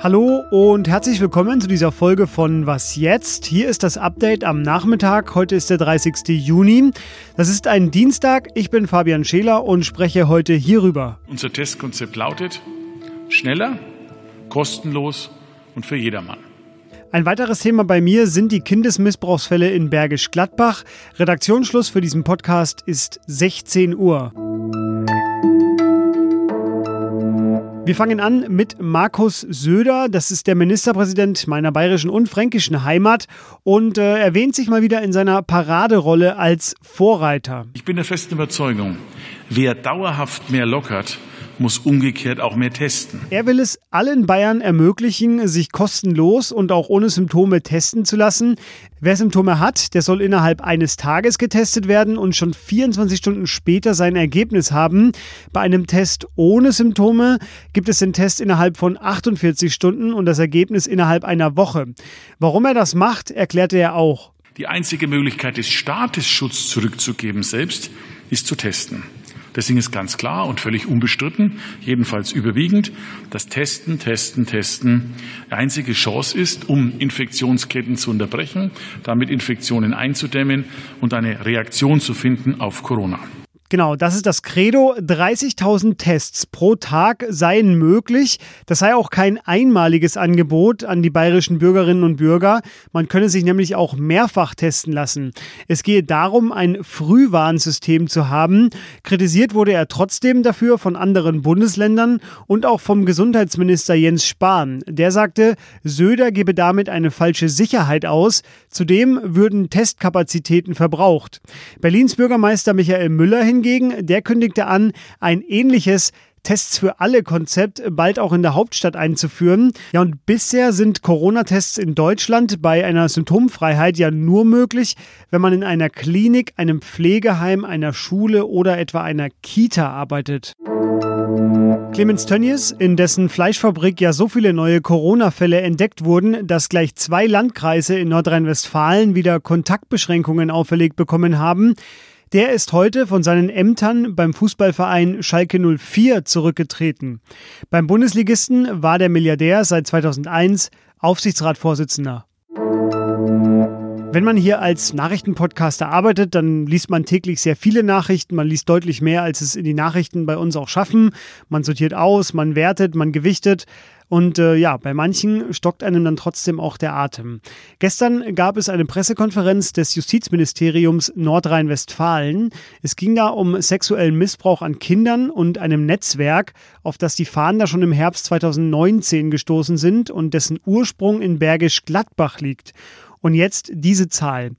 Hallo und herzlich willkommen zu dieser Folge von Was jetzt? Hier ist das Update am Nachmittag. Heute ist der 30. Juni. Das ist ein Dienstag. Ich bin Fabian Scheler und spreche heute hierüber. Unser Testkonzept lautet schneller, kostenlos und für jedermann. Ein weiteres Thema bei mir sind die Kindesmissbrauchsfälle in Bergisch Gladbach. Redaktionsschluss für diesen Podcast ist 16 Uhr. Wir fangen an mit Markus Söder. Das ist der Ministerpräsident meiner bayerischen und fränkischen Heimat und äh, erwähnt sich mal wieder in seiner Paraderolle als Vorreiter. Ich bin der festen Überzeugung, wer dauerhaft mehr lockert, muss umgekehrt auch mehr testen. Er will es allen Bayern ermöglichen, sich kostenlos und auch ohne Symptome testen zu lassen. Wer Symptome hat, der soll innerhalb eines Tages getestet werden und schon 24 Stunden später sein Ergebnis haben. Bei einem Test ohne Symptome gibt es den Test innerhalb von 48 Stunden und das Ergebnis innerhalb einer Woche. Warum er das macht, erklärte er auch. Die einzige Möglichkeit des Staates Schutz zurückzugeben selbst ist zu testen. Deswegen ist ganz klar und völlig unbestritten, jedenfalls überwiegend, dass Testen, Testen, Testen die einzige Chance ist, um Infektionsketten zu unterbrechen, damit Infektionen einzudämmen und eine Reaktion zu finden auf Corona. Genau, das ist das Credo. 30.000 Tests pro Tag seien möglich. Das sei auch kein einmaliges Angebot an die bayerischen Bürgerinnen und Bürger. Man könne sich nämlich auch mehrfach testen lassen. Es gehe darum, ein Frühwarnsystem zu haben. Kritisiert wurde er trotzdem dafür von anderen Bundesländern und auch vom Gesundheitsminister Jens Spahn. Der sagte, Söder gebe damit eine falsche Sicherheit aus. Zudem würden Testkapazitäten verbraucht. Berlins Bürgermeister Michael Müller hin hingegen, der kündigte an, ein ähnliches Tests für alle Konzept bald auch in der Hauptstadt einzuführen. Ja, und bisher sind Corona-Tests in Deutschland bei einer Symptomfreiheit ja nur möglich, wenn man in einer Klinik, einem Pflegeheim, einer Schule oder etwa einer Kita arbeitet. Clemens Tönnies, in dessen Fleischfabrik ja so viele neue Corona-Fälle entdeckt wurden, dass gleich zwei Landkreise in Nordrhein-Westfalen wieder Kontaktbeschränkungen auferlegt bekommen haben, der ist heute von seinen Ämtern beim Fußballverein Schalke 04 zurückgetreten. Beim Bundesligisten war der Milliardär seit 2001 Aufsichtsratsvorsitzender. Wenn man hier als Nachrichtenpodcaster arbeitet, dann liest man täglich sehr viele Nachrichten. Man liest deutlich mehr, als es in die Nachrichten bei uns auch schaffen. Man sortiert aus, man wertet, man gewichtet. Und äh, ja, bei manchen stockt einem dann trotzdem auch der Atem. Gestern gab es eine Pressekonferenz des Justizministeriums Nordrhein-Westfalen. Es ging da um sexuellen Missbrauch an Kindern und einem Netzwerk, auf das die Fahnder schon im Herbst 2019 gestoßen sind und dessen Ursprung in Bergisch Gladbach liegt. Und jetzt diese Zahl.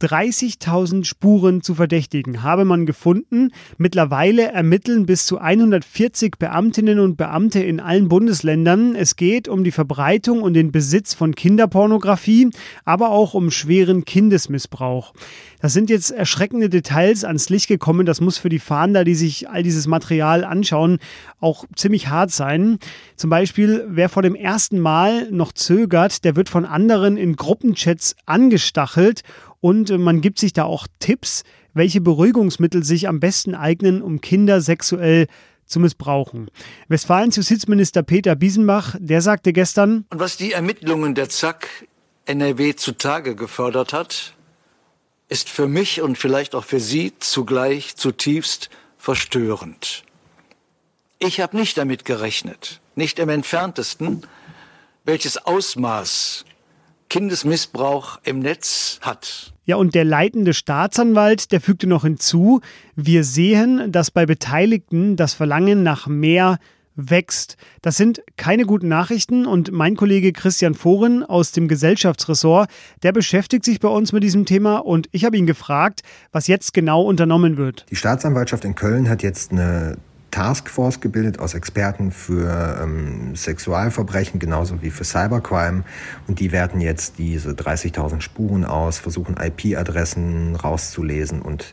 30.000 Spuren zu Verdächtigen habe man gefunden. Mittlerweile ermitteln bis zu 140 Beamtinnen und Beamte in allen Bundesländern. Es geht um die Verbreitung und den Besitz von Kinderpornografie, aber auch um schweren Kindesmissbrauch. Das sind jetzt erschreckende Details ans Licht gekommen. Das muss für die Fahnder, die sich all dieses Material anschauen, auch ziemlich hart sein. Zum Beispiel, wer vor dem ersten Mal noch zögert, der wird von anderen in Gruppenchats angestachelt und äh, man gibt sich da auch Tipps, welche Beruhigungsmittel sich am besten eignen, um Kinder sexuell zu missbrauchen. Westfalens Justizminister Peter Biesenbach, der sagte gestern, Und was die Ermittlungen der ZAK NRW zutage gefördert hat, ist für mich und vielleicht auch für Sie zugleich zutiefst verstörend. Ich habe nicht damit gerechnet, nicht im entferntesten, welches Ausmaß Kindesmissbrauch im Netz hat. Ja, und der leitende Staatsanwalt, der fügte noch hinzu, wir sehen, dass bei Beteiligten das Verlangen nach mehr wächst. Das sind keine guten Nachrichten und mein Kollege Christian Foren aus dem Gesellschaftsressort, der beschäftigt sich bei uns mit diesem Thema und ich habe ihn gefragt, was jetzt genau unternommen wird. Die Staatsanwaltschaft in Köln hat jetzt eine Taskforce gebildet aus Experten für ähm, Sexualverbrechen genauso wie für Cybercrime. Und die werten jetzt diese 30.000 Spuren aus, versuchen IP-Adressen rauszulesen und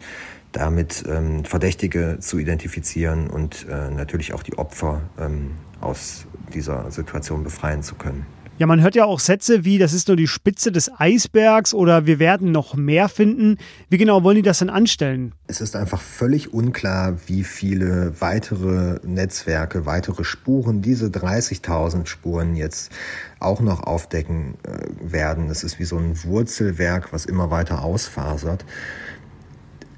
damit ähm, Verdächtige zu identifizieren und äh, natürlich auch die Opfer ähm, aus dieser Situation befreien zu können. Ja, man hört ja auch Sätze wie, das ist nur die Spitze des Eisbergs oder wir werden noch mehr finden. Wie genau wollen die das denn anstellen? Es ist einfach völlig unklar, wie viele weitere Netzwerke, weitere Spuren diese 30.000 Spuren jetzt auch noch aufdecken äh, werden. Es ist wie so ein Wurzelwerk, was immer weiter ausfasert.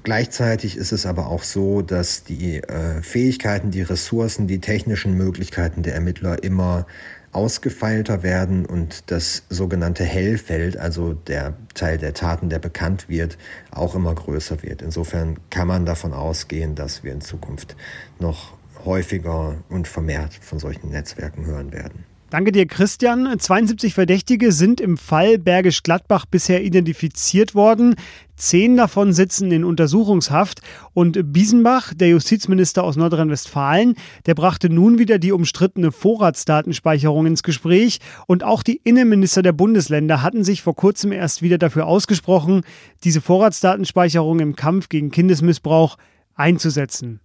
Gleichzeitig ist es aber auch so, dass die äh, Fähigkeiten, die Ressourcen, die technischen Möglichkeiten der Ermittler immer ausgefeilter werden und das sogenannte Hellfeld, also der Teil der Taten, der bekannt wird, auch immer größer wird. Insofern kann man davon ausgehen, dass wir in Zukunft noch häufiger und vermehrt von solchen Netzwerken hören werden. Danke dir, Christian. 72 Verdächtige sind im Fall Bergisch Gladbach bisher identifiziert worden. Zehn davon sitzen in Untersuchungshaft. Und Biesenbach, der Justizminister aus Nordrhein-Westfalen, der brachte nun wieder die umstrittene Vorratsdatenspeicherung ins Gespräch. Und auch die Innenminister der Bundesländer hatten sich vor kurzem erst wieder dafür ausgesprochen, diese Vorratsdatenspeicherung im Kampf gegen Kindesmissbrauch einzusetzen.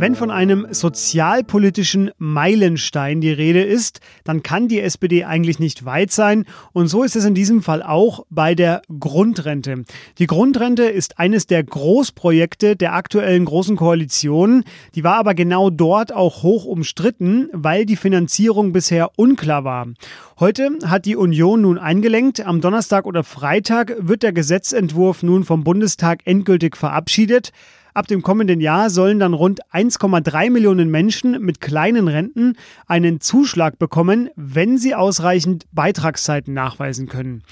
Wenn von einem sozialpolitischen Meilenstein die Rede ist, dann kann die SPD eigentlich nicht weit sein. Und so ist es in diesem Fall auch bei der Grundrente. Die Grundrente ist eines der Großprojekte der aktuellen Großen Koalition. Die war aber genau dort auch hoch umstritten, weil die Finanzierung bisher unklar war. Heute hat die Union nun eingelenkt. Am Donnerstag oder Freitag wird der Gesetzentwurf nun vom Bundestag endgültig verabschiedet. Ab dem kommenden Jahr sollen dann rund 1,3 Millionen Menschen mit kleinen Renten einen Zuschlag bekommen, wenn sie ausreichend Beitragszeiten nachweisen können.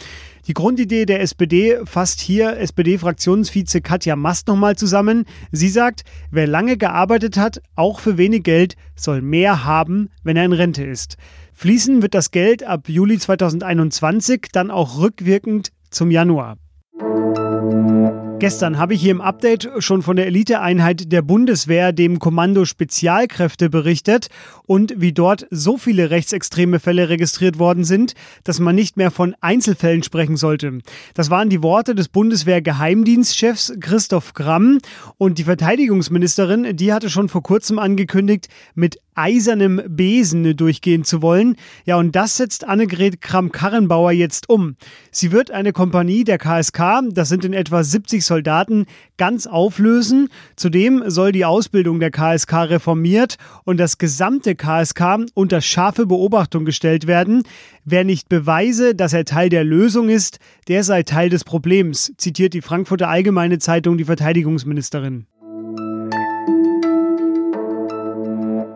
Die Grundidee der SPD fasst hier SPD-Fraktionsvize Katja Mast nochmal zusammen. Sie sagt, wer lange gearbeitet hat, auch für wenig Geld, soll mehr haben, wenn er in Rente ist. Fließen wird das Geld ab Juli 2021 dann auch rückwirkend zum Januar. Gestern habe ich hier im Update schon von der Eliteeinheit der Bundeswehr, dem Kommando Spezialkräfte, berichtet und wie dort so viele rechtsextreme Fälle registriert worden sind, dass man nicht mehr von Einzelfällen sprechen sollte. Das waren die Worte des Bundeswehr-Geheimdienstchefs Christoph Gramm und die Verteidigungsministerin, die hatte schon vor kurzem angekündigt, mit eisernem Besen durchgehen zu wollen. Ja, und das setzt Annegret Kramp-Karrenbauer jetzt um. Sie wird eine Kompanie der KSK, das sind in etwa 70 Soldaten, ganz auflösen. Zudem soll die Ausbildung der KSK reformiert und das gesamte KSK unter scharfe Beobachtung gestellt werden. Wer nicht beweise, dass er Teil der Lösung ist, der sei Teil des Problems, zitiert die Frankfurter Allgemeine Zeitung die Verteidigungsministerin.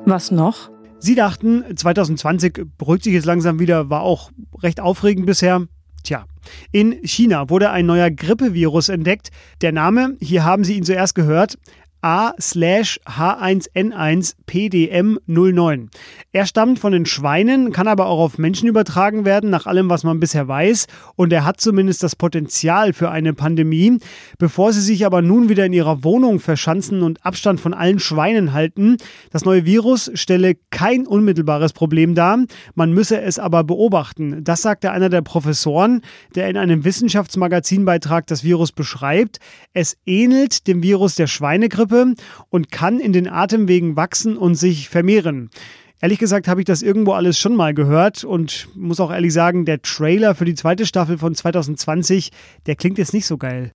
Was noch? Sie dachten, 2020 beruhigt sich jetzt langsam wieder, war auch recht aufregend bisher. Tja, in China wurde ein neuer Grippevirus entdeckt. Der Name, hier haben Sie ihn zuerst gehört, A/H1N1PDM09. Er stammt von den Schweinen, kann aber auch auf Menschen übertragen werden, nach allem, was man bisher weiß. Und er hat zumindest das Potenzial für eine Pandemie. Bevor Sie sich aber nun wieder in Ihrer Wohnung verschanzen und Abstand von allen Schweinen halten, das neue Virus stelle kein unmittelbares Problem dar. Man müsse es aber beobachten. Das sagte einer der Professoren, der in einem Wissenschaftsmagazinbeitrag das Virus beschreibt. Es ähnelt dem Virus der Schweinegrippe Grippe und kann in den Atemwegen wachsen und sich vermehren. Ehrlich gesagt habe ich das irgendwo alles schon mal gehört und muss auch ehrlich sagen, der Trailer für die zweite Staffel von 2020, der klingt jetzt nicht so geil.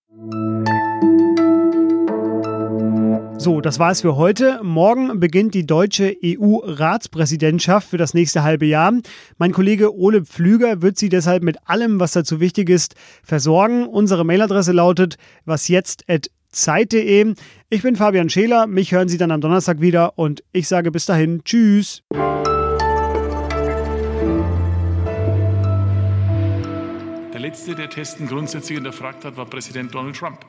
So, das war es für heute. Morgen beginnt die deutsche EU-Ratspräsidentschaft für das nächste halbe Jahr. Mein Kollege Ole Pflüger wird Sie deshalb mit allem, was dazu wichtig ist, versorgen. Unsere Mailadresse lautet wasjetzt@ Zeit.de. Ich bin Fabian Scheler, mich hören Sie dann am Donnerstag wieder und ich sage bis dahin Tschüss. Der letzte, der Testen grundsätzlich hinterfragt hat, war Präsident Donald Trump.